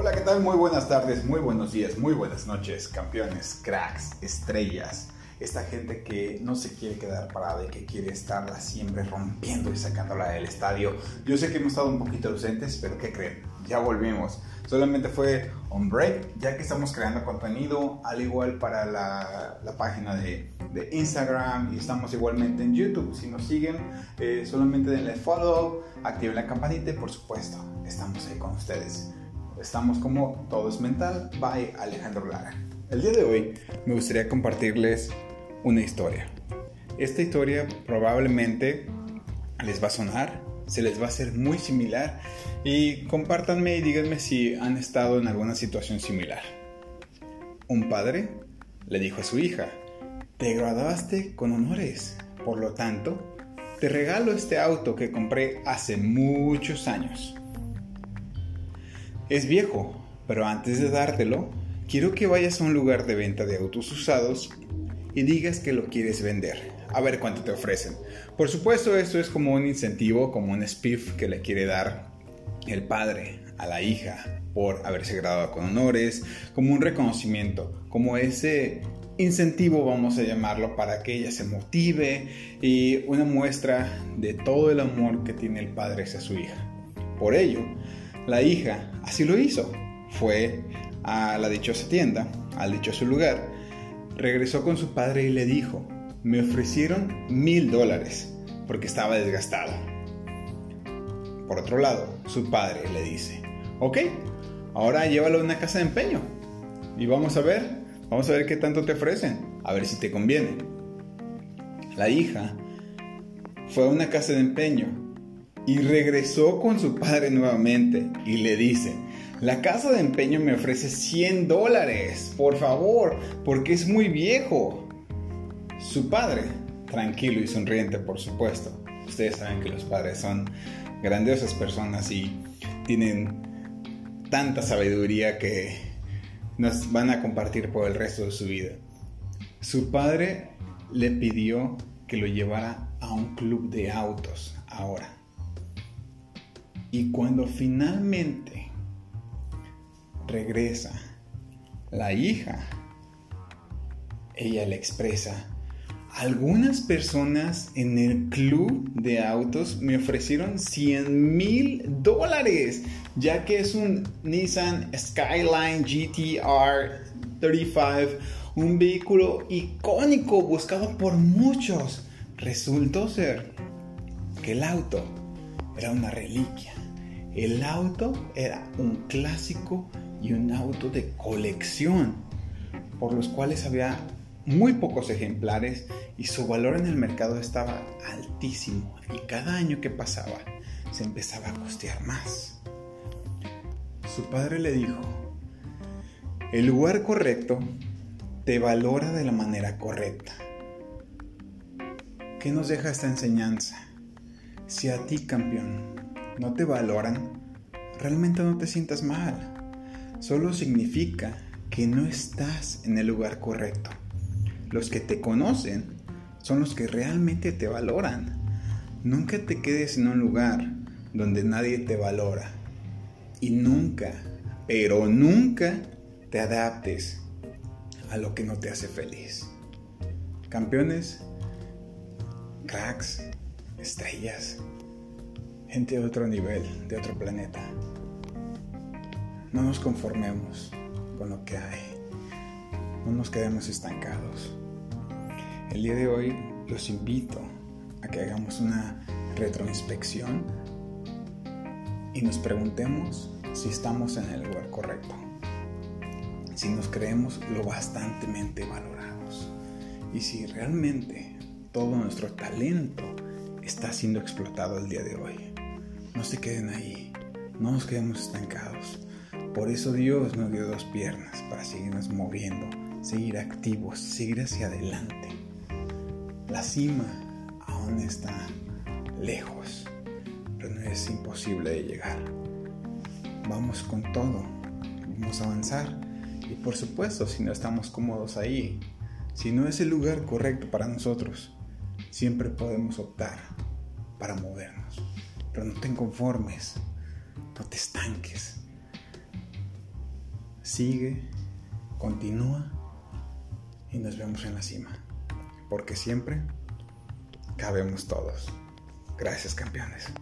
Hola, ¿qué tal? Muy buenas tardes, muy buenos días, muy buenas noches, campeones, cracks, estrellas. Esta gente que no se quiere quedar parada y que quiere estarla siempre rompiendo y sacándola del estadio. Yo sé que hemos estado un poquito ausentes, pero ¿qué creen? Ya volvimos. Solamente fue on break, ya que estamos creando contenido, al igual para la, la página de, de, Instagram y estamos igualmente en YouTube. Si nos siguen, eh, solamente denle follow, activen la campanita y por supuesto, estamos ahí con ustedes. Estamos como Todo es Mental by Alejandro Lara. El día de hoy me gustaría compartirles una historia. Esta historia probablemente les va a sonar, se les va a hacer muy similar y compártanme y díganme si han estado en alguna situación similar. Un padre le dijo a su hija, te graduaste con honores, por lo tanto, te regalo este auto que compré hace muchos años. Es viejo, pero antes de dártelo, quiero que vayas a un lugar de venta de autos usados y digas que lo quieres vender. A ver cuánto te ofrecen. Por supuesto, esto es como un incentivo, como un spiff que le quiere dar el padre a la hija por haberse graduado con honores, como un reconocimiento, como ese incentivo, vamos a llamarlo, para que ella se motive y una muestra de todo el amor que tiene el padre hacia su hija. Por ello, la hija así lo hizo. Fue a la dichosa tienda, al dichoso lugar, regresó con su padre y le dijo, me ofrecieron mil dólares porque estaba desgastado. Por otro lado, su padre le dice, ok, ahora llévalo a una casa de empeño y vamos a ver, vamos a ver qué tanto te ofrecen, a ver si te conviene. La hija fue a una casa de empeño y regresó con su padre nuevamente y le dice, la casa de empeño me ofrece 100 dólares, por favor, porque es muy viejo. Su padre, tranquilo y sonriente por supuesto, ustedes saben que los padres son grandiosas personas y tienen tanta sabiduría que nos van a compartir por el resto de su vida. Su padre le pidió que lo llevara a un club de autos ahora. Y cuando finalmente regresa la hija, ella le expresa, algunas personas en el club de autos me ofrecieron 100 mil dólares, ya que es un Nissan Skyline GTR 35, un vehículo icónico buscado por muchos. Resultó ser que el auto era una reliquia. El auto era un clásico y un auto de colección, por los cuales había muy pocos ejemplares y su valor en el mercado estaba altísimo y cada año que pasaba se empezaba a costear más. Su padre le dijo, el lugar correcto te valora de la manera correcta. ¿Qué nos deja esta enseñanza? Si a ti, campeón, no te valoran, realmente no te sientas mal. Solo significa que no estás en el lugar correcto. Los que te conocen son los que realmente te valoran. Nunca te quedes en un lugar donde nadie te valora. Y nunca, pero nunca te adaptes a lo que no te hace feliz. Campeones, cracks, estrellas, gente de otro nivel, de otro planeta. No nos conformemos con lo que hay. No nos quedemos estancados. El día de hoy los invito a que hagamos una retroinspección y nos preguntemos si estamos en el lugar correcto. Si nos creemos lo bastantemente valorados. Y si realmente todo nuestro talento está siendo explotado el día de hoy. No se queden ahí, no nos quedemos estancados. Por eso Dios nos dio dos piernas para seguirnos moviendo, seguir activos, seguir hacia adelante. La cima aún está lejos, pero no es imposible de llegar. Vamos con todo, vamos a avanzar. Y por supuesto, si no estamos cómodos ahí, si no es el lugar correcto para nosotros, siempre podemos optar para movernos. Pero no te conformes, no te estanques. sigue, continúa y nos vemos en la cima. Porque siempre cabemos todos. Gracias campeones.